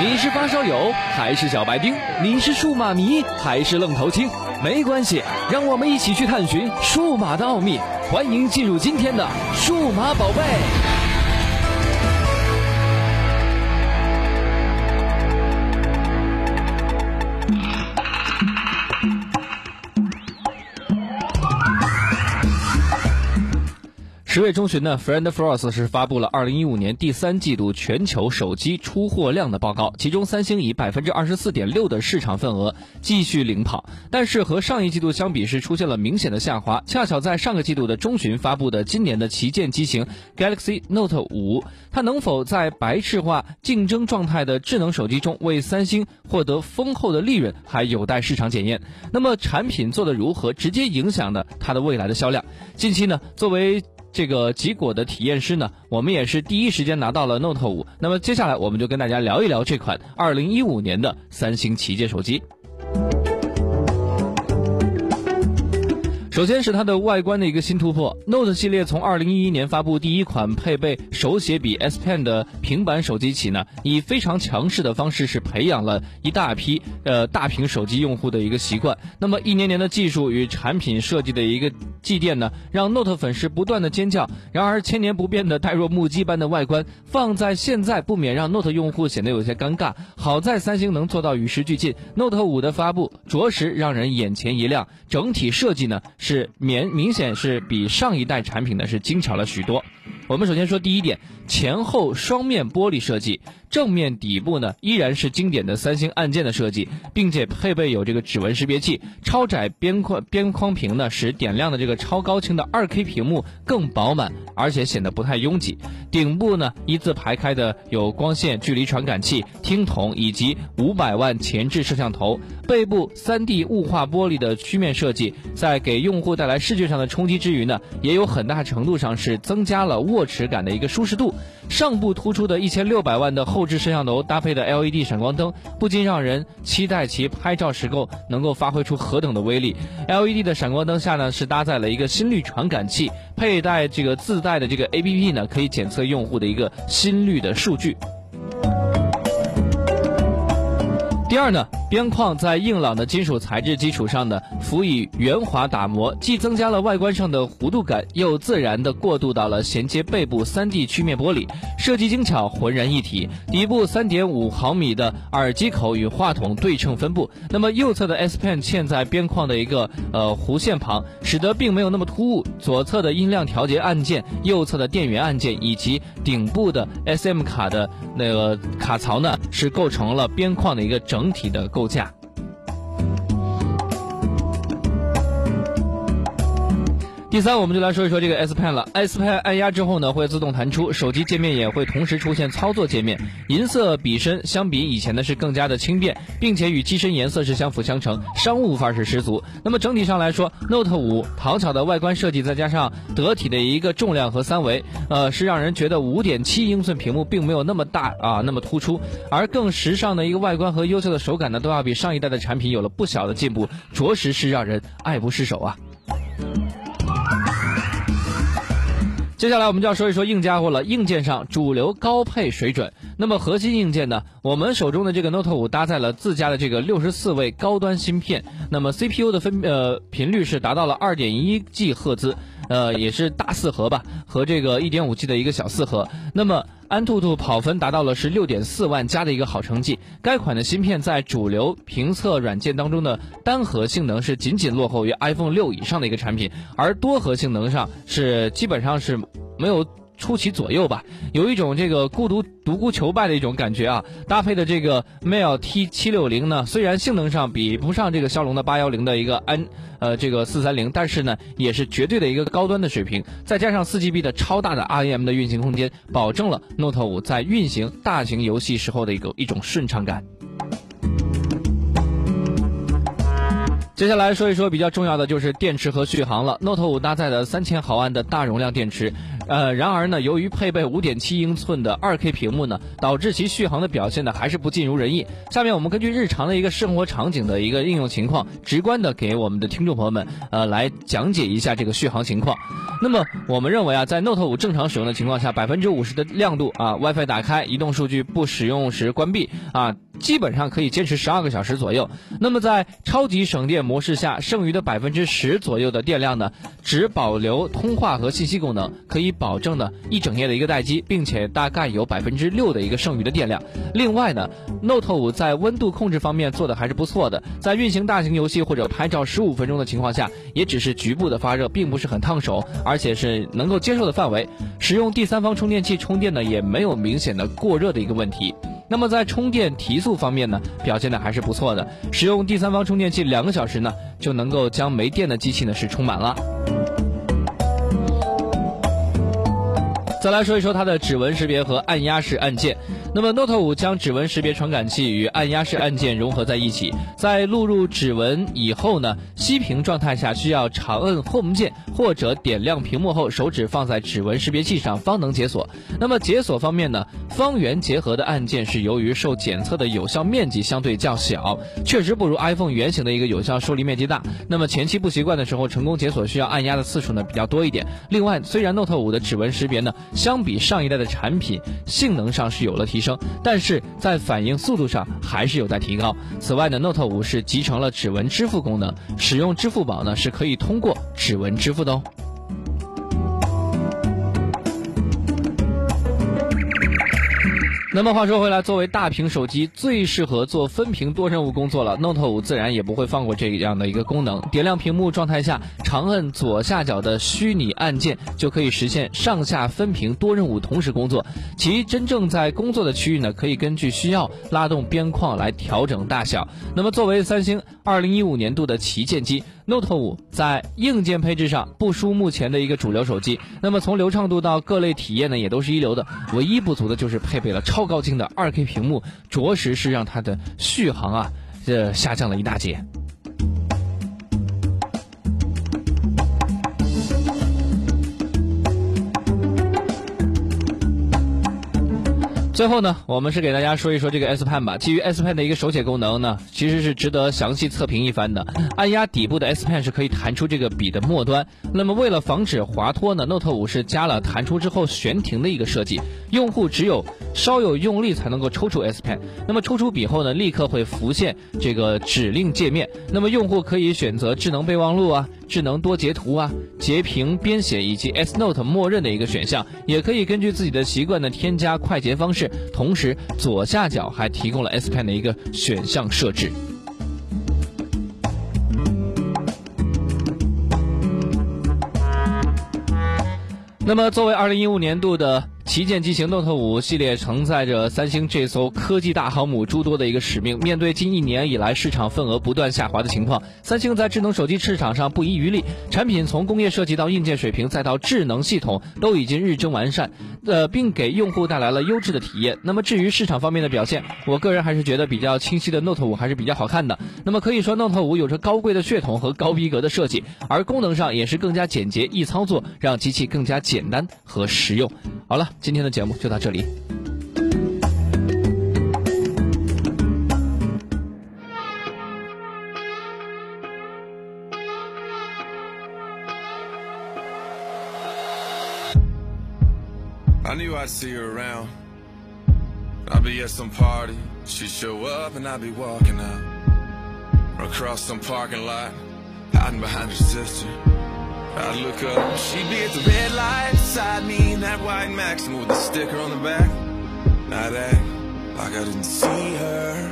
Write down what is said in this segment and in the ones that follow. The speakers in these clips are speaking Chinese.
你是发烧友还是小白丁？你是数码迷还是愣头青？没关系，让我们一起去探寻数码的奥秘。欢迎进入今天的数码宝贝。十月中旬呢，Friend Frost 是发布了二零一五年第三季度全球手机出货量的报告，其中三星以百分之二十四点六的市场份额继续领跑，但是和上一季度相比是出现了明显的下滑。恰巧在上个季度的中旬发布的今年的旗舰机型 Galaxy Note 五，它能否在白炽化竞争状态的智能手机中为三星获得丰厚的利润，还有待市场检验。那么产品做的如何，直接影响的它的未来的销量。近期呢，作为这个极果的体验师呢，我们也是第一时间拿到了 Note 五。那么接下来我们就跟大家聊一聊这款2015年的三星旗舰手机。首先是它的外观的一个新突破，Note 系列从二零一一年发布第一款配备手写笔 S Pen 的平板手机起呢，以非常强势的方式是培养了一大批呃大屏手机用户的一个习惯。那么一年年的技术与产品设计的一个祭奠呢，让 Note 粉丝不断的尖叫。然而千年不变的呆若木鸡般的外观放在现在不免让 Note 用户显得有些尴尬。好在三星能做到与时俱进，Note 五的发布着实让人眼前一亮。整体设计呢？是明明显是比上一代产品呢是精巧了许多。我们首先说第一点，前后双面玻璃设计。正面底部呢依然是经典的三星按键的设计，并且配备有这个指纹识别器。超窄边框边框屏呢，使点亮的这个超高清的 2K 屏幕更饱满，而且显得不太拥挤。顶部呢一字排开的有光线距离传感器、听筒以及五百万前置摄像头。背部 3D 雾化玻璃的曲面设计，在给用户带来视觉上的冲击之余呢，也有很大程度上是增加了握持感的一个舒适度。上部突出的一千六百万的后置摄像头搭配的 LED 闪光灯，不禁让人期待其拍照时够能够发挥出何等的威力。LED 的闪光灯下呢，是搭载了一个心率传感器，佩戴这个自带的这个 APP 呢，可以检测用户的一个心率的数据。第二呢，边框在硬朗的金属材质基础上呢，辅以圆滑打磨，既增加了外观上的弧度感，又自然的过渡到了衔接背部 3D 曲面玻璃，设计精巧，浑然一体。底部3.5毫米的耳机口与话筒对称分布，那么右侧的 S Pen 嵌在边框的一个呃弧线旁，使得并没有那么突兀。左侧的音量调节按键，右侧的电源按键以及顶部的 SM 卡的那个卡槽呢，是构成了边框的一个整。整体的构架。第三，我们就来说一说这个 S Pen 了。S Pen 按压之后呢，会自动弹出，手机界面也会同时出现操作界面。银色笔身相比以前呢是更加的轻便，并且与机身颜色是相辅相成，商务范儿是十足。那么整体上来说，Note 五讨巧的外观设计，再加上得体的一个重量和三维，呃，是让人觉得五点七英寸屏幕并没有那么大啊，那么突出，而更时尚的一个外观和优秀的手感呢，都要比上一代的产品有了不小的进步，着实是让人爱不释手啊。接下来我们就要说一说硬家伙了。硬件上主流高配水准。那么核心硬件呢？我们手中的这个 Note 五搭载了自家的这个六十四位高端芯片。那么 CPU 的分呃频率是达到了二点一 G 赫兹，呃也是大四核吧，和这个一点五 G 的一个小四核。那么安兔兔跑分达到了是六点四万加的一个好成绩。该款的芯片在主流评测软件当中的单核性能是仅仅落后于 iPhone 六以上的一个产品，而多核性能上是基本上是没有。出其左右吧，有一种这个孤独独孤求败的一种感觉啊。搭配的这个 Mail T 七六零呢，虽然性能上比不上这个骁龙的八幺零的一个 N，呃这个四三零，但是呢，也是绝对的一个高端的水平。再加上四 G B 的超大的 RAM 的运行空间，保证了 Note 五在运行大型游戏时候的一个一种顺畅感。接下来说一说比较重要的就是电池和续航了。Note 5搭载的三千毫安的大容量电池，呃，然而呢，由于配备五点七英寸的二 K 屏幕呢，导致其续航的表现呢还是不尽如人意。下面我们根据日常的一个生活场景的一个应用情况，直观的给我们的听众朋友们呃来讲解一下这个续航情况。那么我们认为啊，在 Note 5正常使用的情况下，百分之五十的亮度啊，WiFi 打开，移动数据不使用时关闭啊。基本上可以坚持十二个小时左右。那么在超级省电模式下，剩余的百分之十左右的电量呢，只保留通话和信息功能，可以保证呢一整夜的一个待机，并且大概有百分之六的一个剩余的电量。另外呢，Note 5在温度控制方面做的还是不错的，在运行大型游戏或者拍照十五分钟的情况下，也只是局部的发热，并不是很烫手，而且是能够接受的范围。使用第三方充电器充电呢，也没有明显的过热的一个问题。那么在充电提速方面呢，表现的还是不错的。使用第三方充电器两个小时呢，就能够将没电的机器呢是充满了。再来说一说它的指纹识别和按压式按键。那么 Note 5将指纹识别传感器与按压式按键融合在一起，在录入指纹以后呢，熄屏状态下需要长摁 Home 键或者点亮屏幕后，手指放在指纹识别器上方能解锁。那么解锁方面呢，方圆结合的按键是由于受检测的有效面积相对较小，确实不如 iPhone 圆形的一个有效受力面积大。那么前期不习惯的时候，成功解锁需要按压的次数呢比较多一点。另外，虽然 Note 5的指纹识别呢，相比上一代的产品性能上是有了提。提升，但是在反应速度上还是有待提高。此外呢，Note 五是集成了指纹支付功能，使用支付宝呢是可以通过指纹支付的哦。那么话说回来，作为大屏手机，最适合做分屏多任务工作了。Note 5自然也不会放过这样的一个功能。点亮屏幕状态下，长按左下角的虚拟按键，就可以实现上下分屏多任务同时工作。其真正在工作的区域呢，可以根据需要拉动边框来调整大小。那么作为三星二零一五年度的旗舰机。Note 五在硬件配置上不输目前的一个主流手机，那么从流畅度到各类体验呢，也都是一流的。唯一不足的就是配备了超高清的二 K 屏幕，着实是让它的续航啊，这下降了一大截。最后呢，我们是给大家说一说这个 S Pen 吧。基于 S Pen 的一个手写功能呢，其实是值得详细测评一番的。按压底部的 S Pen 是可以弹出这个笔的末端。那么为了防止滑脱呢，Note 5是加了弹出之后悬停的一个设计。用户只有稍有用力才能够抽出 S Pen。那么抽出笔后呢，立刻会浮现这个指令界面。那么用户可以选择智能备忘录啊。智能多截图啊，截屏编写以及 S Note 默认的一个选项，也可以根据自己的习惯呢添加快捷方式。同时左下角还提供了 S Pen 的一个选项设置。那么作为二零一五年度的。旗舰机型 Note 5系列承载着三星这艘科技大航母诸多的一个使命。面对近一年以来市场份额不断下滑的情况，三星在智能手机市场上不遗余力，产品从工业设计到硬件水平再到智能系统都已经日臻完善，呃，并给用户带来了优质的体验。那么至于市场方面的表现，我个人还是觉得比较清晰的 Note 5还是比较好看的。那么可以说 Note 5有着高贵的血统和高逼格的设计，而功能上也是更加简洁易操作，让机器更加简单和实用。好了。今天的节目就到这里。I knew I'd see her around. I'd be at some party. She'd show up and I'd be walking out. Or across some parking lot, hiding behind her sister. I'd look up, she'd be at the red light beside me in that white Maxima with the sticker on the back. I'd act like I didn't see her.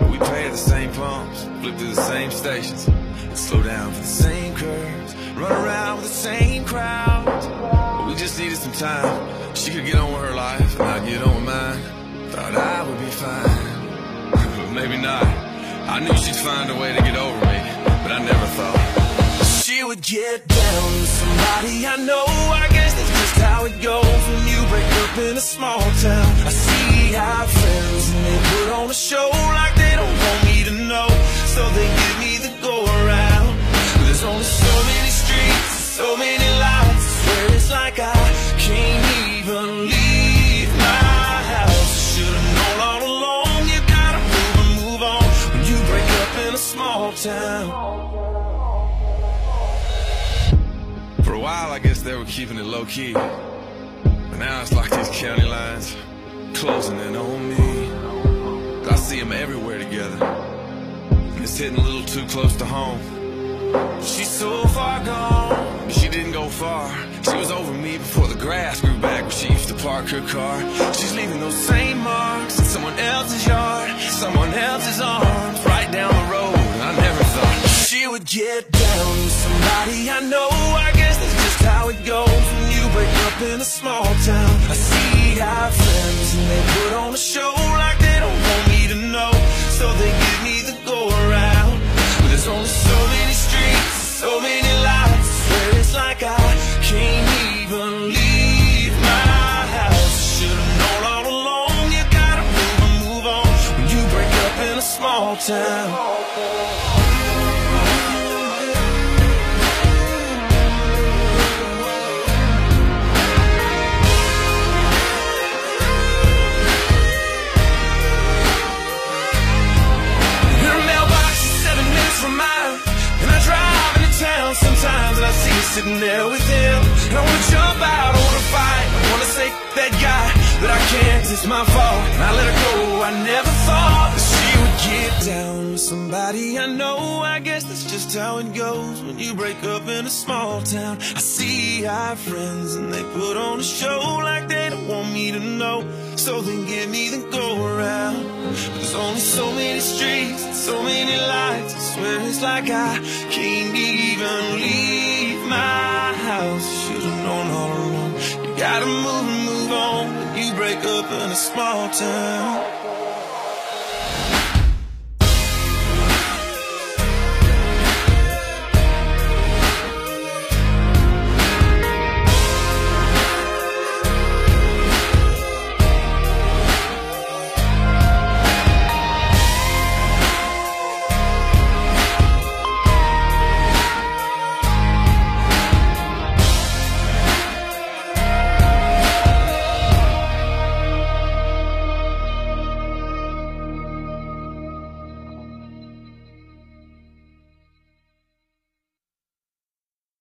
But we pay at the same pumps, flip through the same stations, and slow down for the same curves, run around with the same crowd. But we just needed some time. She could get on with her life, and I'd get on with mine. Thought I would be fine, but maybe not. I knew she'd find a way to get over me, but I never thought she would get down with somebody I know I guess that's how it goes when you break up in a small town. I see how friends and they put on a show like they don't want me to know. So they give me the go around. There's only so many streets, so many lights. Where it's like I. they were keeping it low key. But now it's like these county lines closing in on me. I see them everywhere together. And it's hitting a little too close to home. She's so far gone, but she didn't go far. She was over me before the grass grew back she used to park her car. She's leaving those same marks in someone else's yard, someone else's arms, right down the road. I never thought she would get down with somebody I know. I guess how it goes when you break up in a small town. I see our friends and they put on a show like they don't want me to know, so they give me the go around. But there's only so many streets, so many lights. Swear it's like I can't even leave my house. Should've known all along. You gotta move and move on when you break up in a small town. It's my fault. I let her go, I never thought that she would get down with somebody I know. I guess that's just how it goes when you break up in a small town. I see our friends and they put on a show like they don't want me to know. So they give me the go around. But there's only so many streets, and so many lights. I swear it's like I can't even in a small town.